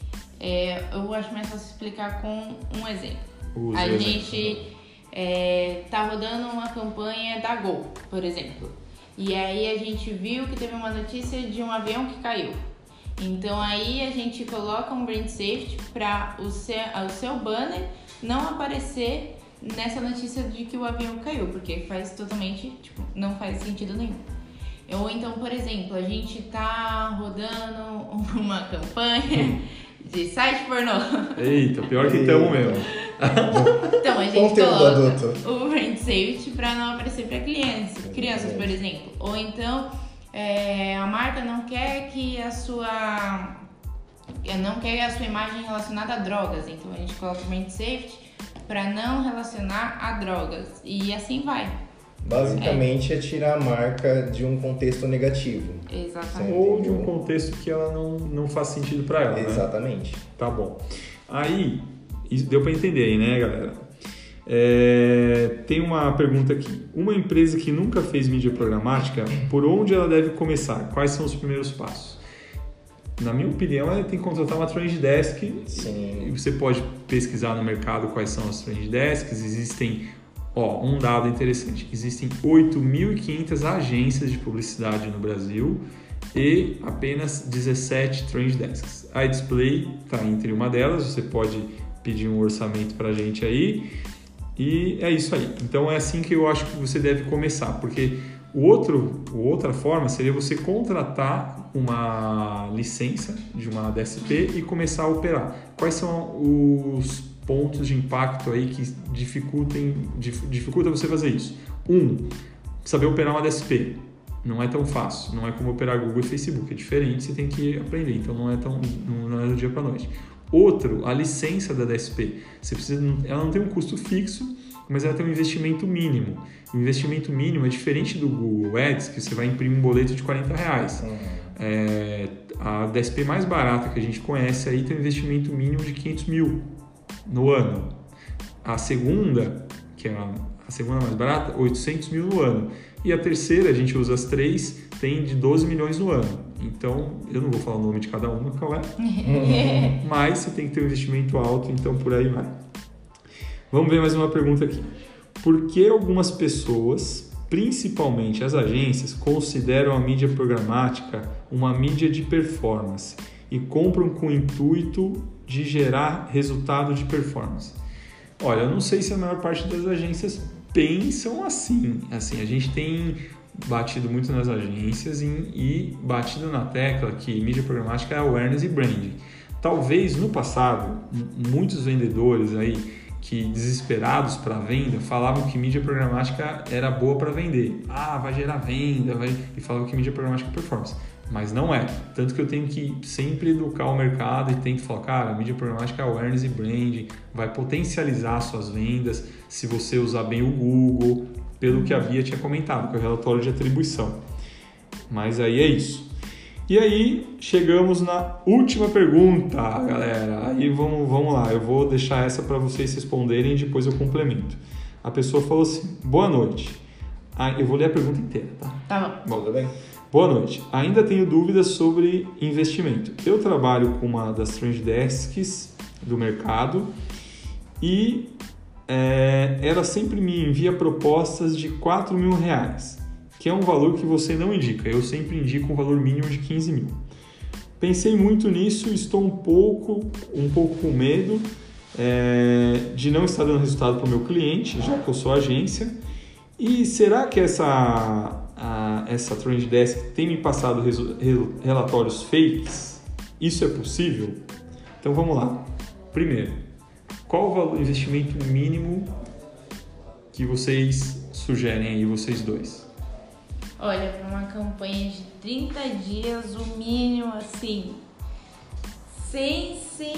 É, eu acho mais fácil explicar com um exemplo. Use a gente é, tá rodando uma campanha da Gol, por exemplo. E aí a gente viu que teve uma notícia de um avião que caiu. Então aí a gente coloca um brand safety para o seu, o seu banner não aparecer nessa notícia de que o avião caiu, porque faz totalmente, tipo, não faz sentido nenhum. Ou então, por exemplo, a gente tá rodando uma campanha de site pornô. Eita, pior que estamos mesmo. Então, a gente coloca o brand safety para não aparecer para crianças, crianças, por exemplo. Ou então, é, a marca não quer que a sua não quer a sua imagem relacionada a drogas, então a gente coloca o brand safety para não relacionar a drogas e assim vai. Basicamente é tirar a marca de um contexto negativo. Exatamente. Ou de um contexto que ela não, não faz sentido para ela, né? Exatamente. Tá bom. Aí, deu para entender aí, né, galera? É, tem uma pergunta aqui. Uma empresa que nunca fez mídia programática, por onde ela deve começar? Quais são os primeiros passos? Na minha opinião, ela tem que contratar uma trend desk. Sim. E você pode pesquisar no mercado quais são as trend desks. Existem, ó, um dado interessante. Existem 8.500 agências de publicidade no Brasil e apenas 17 trend desks. A Display está entre uma delas. Você pode pedir um orçamento para a gente aí. E é isso aí. Então é assim que eu acho que você deve começar, porque o outro, outra forma seria você contratar uma licença de uma DSP e começar a operar. Quais são os pontos de impacto aí que dificultem, dif- dificulta você fazer isso? Um, saber operar uma DSP. Não é tão fácil, não é como operar Google e Facebook, é diferente, você tem que aprender, então não é tão não não é do dia para noite. Outro, a licença da DSP. Você precisa, ela não tem um custo fixo, mas ela tem um investimento mínimo. O investimento mínimo é diferente do Google Ads, que você vai imprimir um boleto de 40 reais. Uhum. É, a DSP mais barata que a gente conhece aí tem um investimento mínimo de 500 mil no ano. A segunda, que é a, a segunda mais barata, 800 mil no ano. E a terceira, a gente usa as três, tem de 12 milhões no ano. Então, eu não vou falar o nome de cada uma, qual é, mas você tem que ter um investimento alto, então por aí vai. Vamos ver mais uma pergunta aqui. Por que algumas pessoas, principalmente as agências, consideram a mídia programática uma mídia de performance e compram com o intuito de gerar resultado de performance? Olha, eu não sei se a maior parte das agências pensam assim. Assim, a gente tem batido muito nas agências e, e batido na tecla que mídia programática é awareness e branding. Talvez no passado, muitos vendedores aí que desesperados para venda falavam que mídia programática era boa para vender. Ah, vai gerar venda, vai... e falavam que mídia programática é performance. Mas não é. Tanto que eu tenho que sempre educar o mercado e tenho que falar, cara, a mídia programática é awareness e branding, vai potencializar suas vendas se você usar bem o Google, pelo que a Bia tinha comentado, que é o relatório de atribuição. Mas aí é isso. E aí chegamos na última pergunta, galera. Aí vamos, vamos lá, eu vou deixar essa para vocês responderem e depois eu complemento. A pessoa falou assim: boa noite. Ah, eu vou ler a pergunta inteira, tá? Tá bom. Tudo bem? Boa noite. Ainda tenho dúvidas sobre investimento. Eu trabalho com uma das trend desks do mercado e é, ela sempre me envia propostas de 4 mil reais, que é um valor que você não indica. Eu sempre indico um valor mínimo de 15 mil. Pensei muito nisso, estou um pouco, um pouco com medo é, de não estar dando resultado para o meu cliente, já que eu sou agência. E será que essa, a, essa Trend Desk tem me passado relatórios fakes? Isso é possível? Então vamos lá. Primeiro, qual o valor, investimento mínimo que vocês sugerem aí, vocês dois? Olha, para uma campanha de 30 dias, o mínimo assim, sem, sem,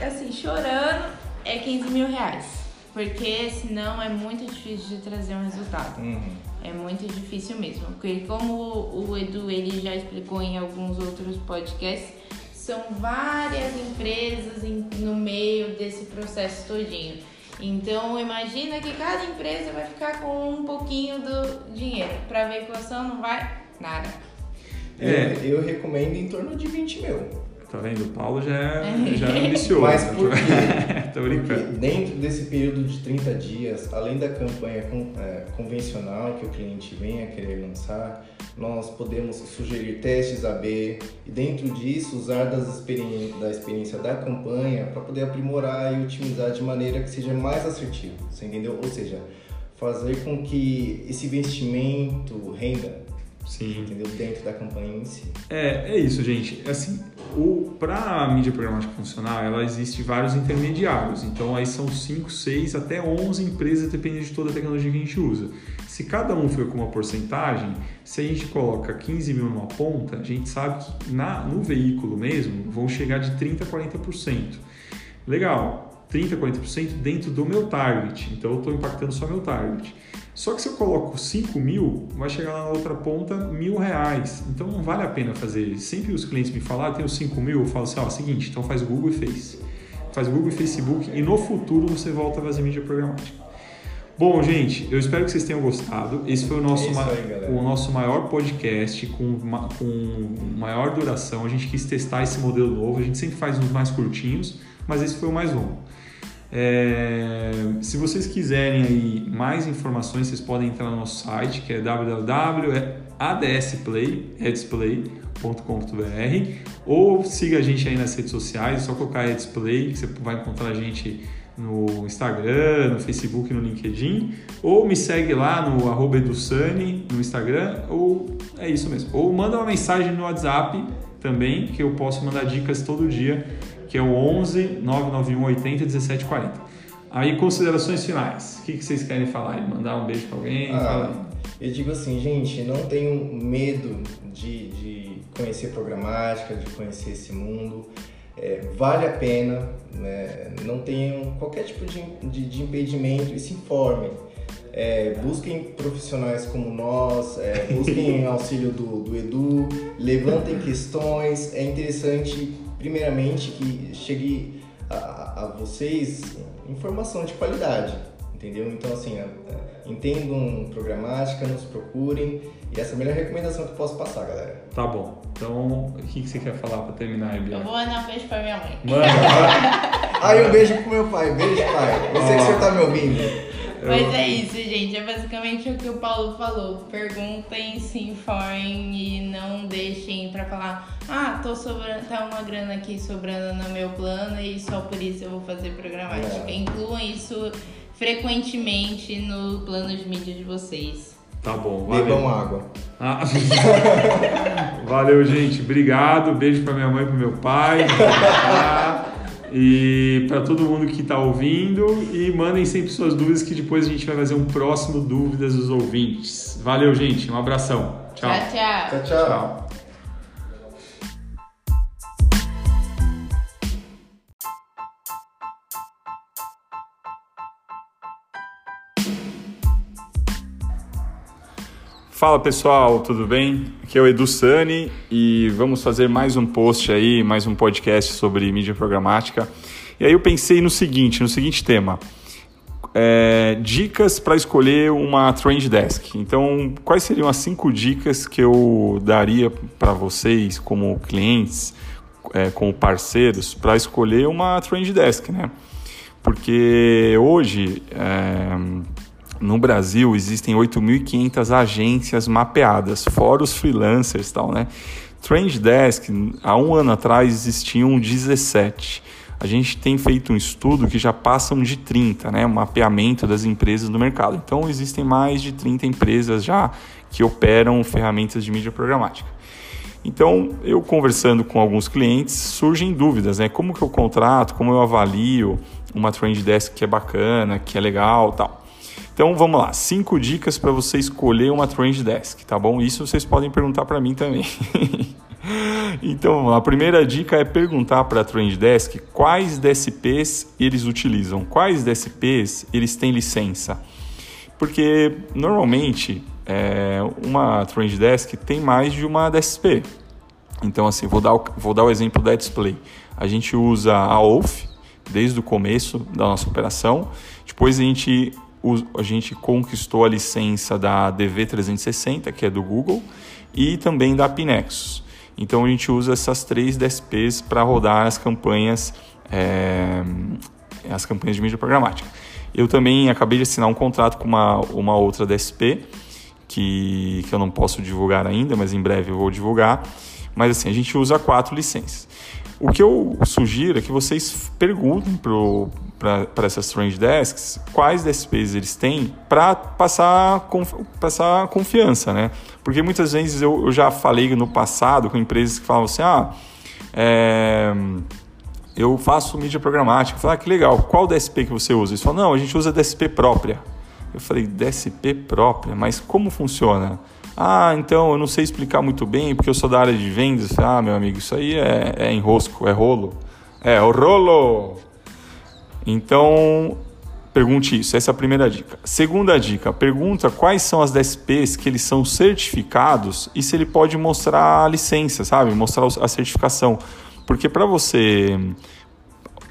assim, chorando, é 15 mil reais. Porque senão é muito difícil de trazer um resultado. Uhum. É muito difícil mesmo. Porque como o Edu ele já explicou em alguns outros podcasts, são várias empresas no meio desse processo todinho. Então imagina que cada empresa vai ficar com um pouquinho do dinheiro. Para ver equação não vai nada. É, eu recomendo em torno de 20 mil. Tá vendo? O Paulo já é, já é ambicioso. Mas por quê? Tô brincando. Porque dentro desse período de 30 dias, além da campanha é, convencional que o cliente venha querer lançar, nós podemos sugerir testes AB e dentro disso usar das experi da experiência da campanha para poder aprimorar e otimizar de maneira que seja mais assertivo, você entendeu? Ou seja, fazer com que esse investimento renda Sim. Entendeu? Dentro da campanha em si. É, é isso, gente. Assim, para a mídia programática funcionar, ela existe vários intermediários. Então, aí são 5, 6, até 11 empresas, dependendo de toda a tecnologia que a gente usa. Se cada um for com uma porcentagem, se a gente coloca 15 mil numa ponta, a gente sabe que na, no veículo mesmo vão chegar de 30% a 40%. Legal, 30% a 40% dentro do meu target. Então, eu estou impactando só meu target. Só que se eu coloco 5 mil, vai chegar lá na outra ponta mil reais. Então não vale a pena fazer. Sempre os clientes me falam, ah, tenho 5 mil, eu falo assim, ó, seguinte, então faz Google e Face. Faz Google e Facebook e no futuro você volta a fazer mídia programática. Bom, gente, eu espero que vocês tenham gostado. Esse foi o nosso, é aí, o nosso maior podcast com, com maior duração. A gente quis testar esse modelo novo. A gente sempre faz uns mais curtinhos, mas esse foi o mais longo. É, se vocês quiserem aí mais informações, vocês podem entrar no nosso site que é www.adsplay.com.br ou siga a gente aí nas redes sociais, é só colocar Adsplay que você vai encontrar a gente no Instagram, no Facebook, no LinkedIn, ou me segue lá no arroba edusani no Instagram, ou é isso mesmo. Ou manda uma mensagem no WhatsApp também, que eu posso mandar dicas todo dia que é o 11 991 80 1740. Aí, considerações finais. O que, que vocês querem falar? Mandar um beijo para alguém? Ah, eu digo assim, gente, não tenham medo de, de conhecer programática, de conhecer esse mundo. É, vale a pena, né? não tenham qualquer tipo de, de, de impedimento e se informem. É, busquem profissionais como nós, é, busquem auxílio do, do Edu, levantem questões. É interessante primeiramente que chegue a, a vocês informação de qualidade, entendeu? Então, assim, entendam programática, nos procurem e essa é a melhor recomendação que eu posso passar, galera. Tá bom. Então, o que, que você quer falar pra terminar, Bia? Eu vou mandar um beijo pra minha mãe. Manda. Aí um beijo pro meu pai. Beijo, pai. Eu sei que você tá me ouvindo. Mas é isso, gente. É basicamente o que o Paulo falou. Perguntem, se informem e não deixem pra falar: ah, tô sobrando, tá uma grana aqui sobrando no meu plano e só por isso eu vou fazer programática. É. Incluam isso frequentemente no plano de mídia de vocês. Tá bom, valeu. Bebam água. Ah. valeu, gente. Obrigado. Beijo pra minha mãe e pro meu pai. e para todo mundo que está ouvindo e mandem sempre suas dúvidas que depois a gente vai fazer um próximo dúvidas dos ouvintes. Valeu, gente. Um abração. Tchau. Tchau, tchau. tchau, tchau. Fala pessoal, tudo bem? Aqui é o Edu Sani e vamos fazer mais um post aí, mais um podcast sobre mídia programática. E aí eu pensei no seguinte, no seguinte tema. É, dicas para escolher uma Trend Desk. Então, quais seriam as cinco dicas que eu daria para vocês, como clientes, é, como parceiros, para escolher uma Trend Desk, né? porque hoje é, no Brasil existem 8.500 agências mapeadas, fora os freelancers e tal, né? Trend Desk, há um ano atrás existiam 17. A gente tem feito um estudo que já passam de 30, né? Mapeamento das empresas do mercado. Então existem mais de 30 empresas já que operam ferramentas de mídia programática. Então, eu conversando com alguns clientes, surgem dúvidas, né? Como que eu contrato, como eu avalio uma Trend Desk que é bacana, que é legal, tal. Então, vamos lá, cinco dicas para você escolher uma Trend Desk, tá bom? Isso vocês podem perguntar para mim também. então, a primeira dica é perguntar para a Trend Desk quais DSPs eles utilizam, quais DSPs eles têm licença. Porque normalmente é, uma Trend Desk tem mais de uma DSP. Então, assim, vou dar, o, vou dar o exemplo da Display. A gente usa a OAuth desde o começo da nossa operação. Depois a gente, a gente conquistou a licença da DV360, que é do Google, e também da Pinexus. Então a gente usa essas três DSPs para rodar as campanhas, é, as campanhas de mídia programática. Eu também acabei de assinar um contrato com uma, uma outra DSP que, que eu não posso divulgar ainda, mas em breve eu vou divulgar. Mas assim, a gente usa quatro licenças. O que eu sugiro é que vocês perguntem para essas Strange Desks quais DSPs eles têm para passar, passar confiança, né? Porque muitas vezes eu, eu, já falei no passado com empresas que falam assim, ah, é, eu faço mídia programática. Eu falo, ah, que legal, qual DSP que você usa? Eles falam, não, a gente usa DSP própria. Eu falei, DSP própria, mas como funciona? Ah, então eu não sei explicar muito bem porque eu sou da área de vendas. Ah, meu amigo, isso aí é, é enrosco, é rolo. É, o rolo! Então, pergunte isso. Essa é a primeira dica. Segunda dica, pergunta quais são as DSPs que eles são certificados e se ele pode mostrar a licença, sabe? Mostrar a certificação. Porque para você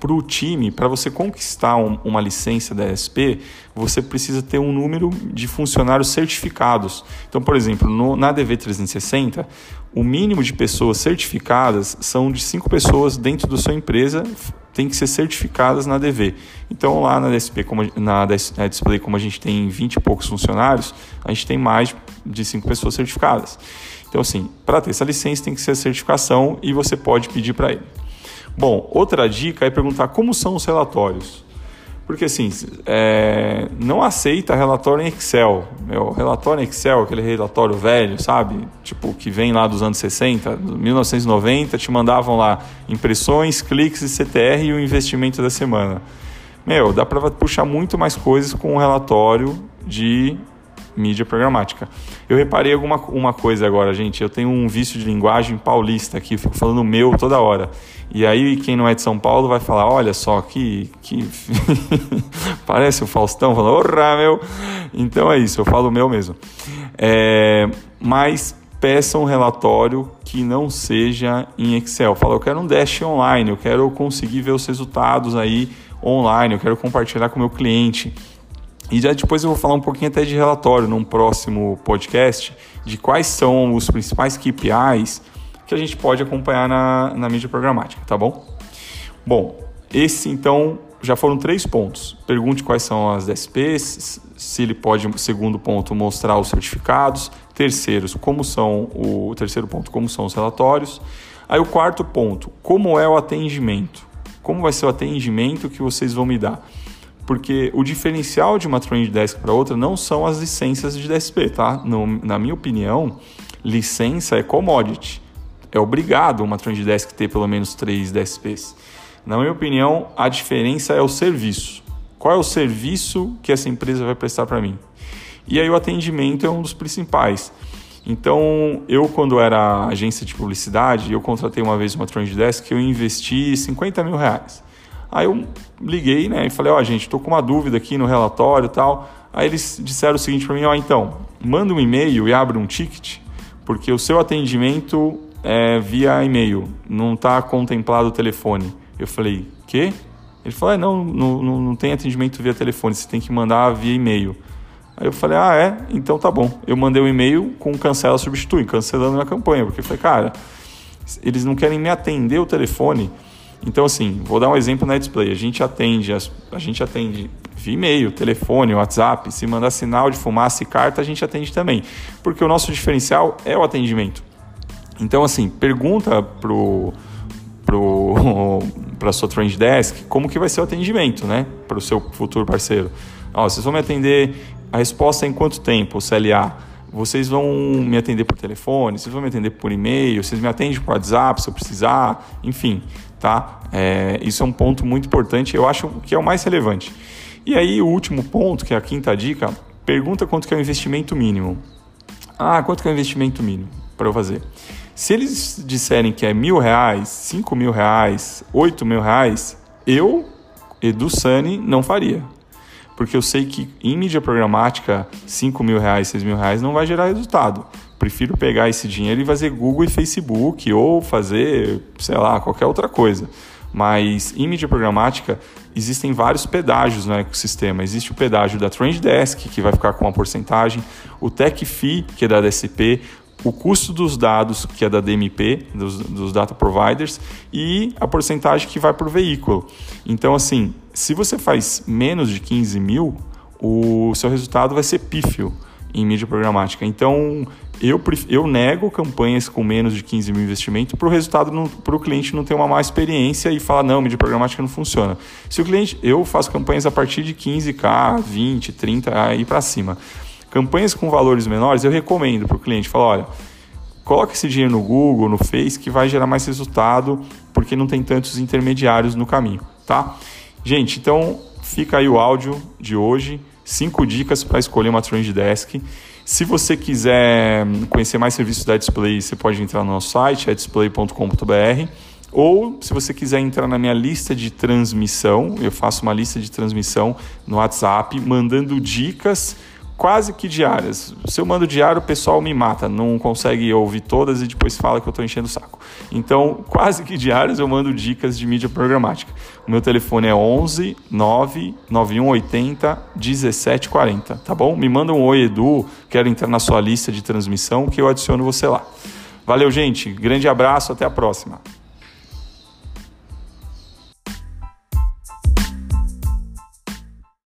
para o time, para você conquistar um, uma licença da ESP, você precisa ter um número de funcionários certificados. Então, por exemplo, no, na DV360, o mínimo de pessoas certificadas são de cinco pessoas dentro da sua empresa tem que ser certificadas na DV. Então, lá na DSP, como, na, na Display, como a gente tem 20 e poucos funcionários, a gente tem mais de cinco pessoas certificadas. Então, assim, para ter essa licença tem que ser a certificação e você pode pedir para ele. Bom, outra dica é perguntar como são os relatórios. Porque assim, é, não aceita relatório em Excel. Meu, relatório em Excel, aquele relatório velho, sabe? Tipo, que vem lá dos anos 60, 1990, te mandavam lá impressões, cliques e CTR e o investimento da semana. Meu, dá para puxar muito mais coisas com um relatório de mídia programática. Eu reparei alguma uma coisa agora, gente. Eu tenho um vício de linguagem paulista aqui, fico falando meu toda hora. E aí, quem não é de São Paulo vai falar: olha só, que. que... Parece o Faustão falando: orra, meu. Então é isso, eu falo meu mesmo. É... Mas peça um relatório que não seja em Excel. Fala, eu quero um dash online, eu quero conseguir ver os resultados aí online, eu quero compartilhar com o meu cliente. E já depois eu vou falar um pouquinho até de relatório num próximo podcast de quais são os principais KPIs que a gente pode acompanhar na, na mídia programática, tá bom? Bom, esse então já foram três pontos. Pergunte quais são as DSPs, se ele pode, segundo ponto, mostrar os certificados. Terceiros, como são o terceiro ponto, como são os relatórios. Aí o quarto ponto, como é o atendimento? Como vai ser o atendimento que vocês vão me dar? porque o diferencial de uma Trend Desk para outra não são as licenças de DSP, tá? No, na minha opinião, licença é commodity. É obrigado uma Trend Desk ter pelo menos três DSPs. Na minha opinião, a diferença é o serviço. Qual é o serviço que essa empresa vai prestar para mim? E aí o atendimento é um dos principais. Então, eu quando era agência de publicidade, eu contratei uma vez uma Trend Desk que eu investi 50 mil reais. Aí eu liguei, né, e falei, ó, oh, gente, tô com uma dúvida aqui no relatório e tal. Aí eles disseram o seguinte para mim, ó, oh, então, manda um e-mail e abre um ticket, porque o seu atendimento é via e-mail, não está contemplado o telefone. Eu falei, quê? Ele falou, é, não, não, não tem atendimento via telefone, você tem que mandar via e-mail. Aí eu falei, ah, é? Então tá bom. Eu mandei um e-mail com cancela substitui, cancelando minha campanha, porque eu falei, cara, eles não querem me atender o telefone Então, assim, vou dar um exemplo na display. A gente atende, a gente atende via e-mail, telefone, WhatsApp. Se mandar sinal de fumaça e carta, a gente atende também. Porque o nosso diferencial é o atendimento. Então, assim, pergunta pro para sua trend desk como que vai ser o atendimento, né, para o seu futuro parceiro. Ó, vocês vão me atender a resposta é em quanto tempo, CLA? Vocês vão me atender por telefone, vocês vão me atender por e-mail, vocês me atendem por WhatsApp se eu precisar, enfim, tá? É, isso é um ponto muito importante, eu acho que é o mais relevante. E aí o último ponto, que é a quinta dica, pergunta quanto que é o investimento mínimo. Ah, quanto que é o investimento mínimo para eu fazer? Se eles disserem que é mil reais, cinco mil reais, oito mil reais, eu, Edu Sani, não faria. Porque eu sei que em mídia programática, cinco mil reais, seis mil reais não vai gerar resultado. Prefiro pegar esse dinheiro e fazer Google e Facebook ou fazer, sei lá, qualquer outra coisa. Mas em mídia programática existem vários pedágios no ecossistema. Existe o pedágio da Trend Desk, que vai ficar com uma porcentagem, o Tech Fee, que é da DSP, o custo dos dados, que é da DMP, dos, dos data providers, e a porcentagem que vai o veículo. Então, assim, se você faz menos de 15 mil, o seu resultado vai ser pífio em mídia programática. Então, eu, eu nego campanhas com menos de 15 mil investimento para o resultado, para o cliente não ter uma má experiência e falar, não, mídia programática não funciona. Se o cliente, eu faço campanhas a partir de 15k, 20, 30 aí para cima. Campanhas com valores menores, eu recomendo para o cliente, falar, olha, coloca esse dinheiro no Google, no Face, que vai gerar mais resultado, porque não tem tantos intermediários no caminho, tá? Gente, então fica aí o áudio de hoje, cinco dicas para escolher uma Trend Desk. Se você quiser conhecer mais serviços da Display, você pode entrar no nosso site, é display.com.br. Ou se você quiser entrar na minha lista de transmissão, eu faço uma lista de transmissão no WhatsApp, mandando dicas quase que diárias. Se eu mando diário, o pessoal me mata, não consegue ouvir todas e depois fala que eu estou enchendo o saco. Então, quase que diárias eu mando dicas de mídia programática. O meu telefone é 11 9 9180 1740, tá bom? Me manda um oi, Edu, quero entrar na sua lista de transmissão que eu adiciono você lá. Valeu, gente. Grande abraço, até a próxima.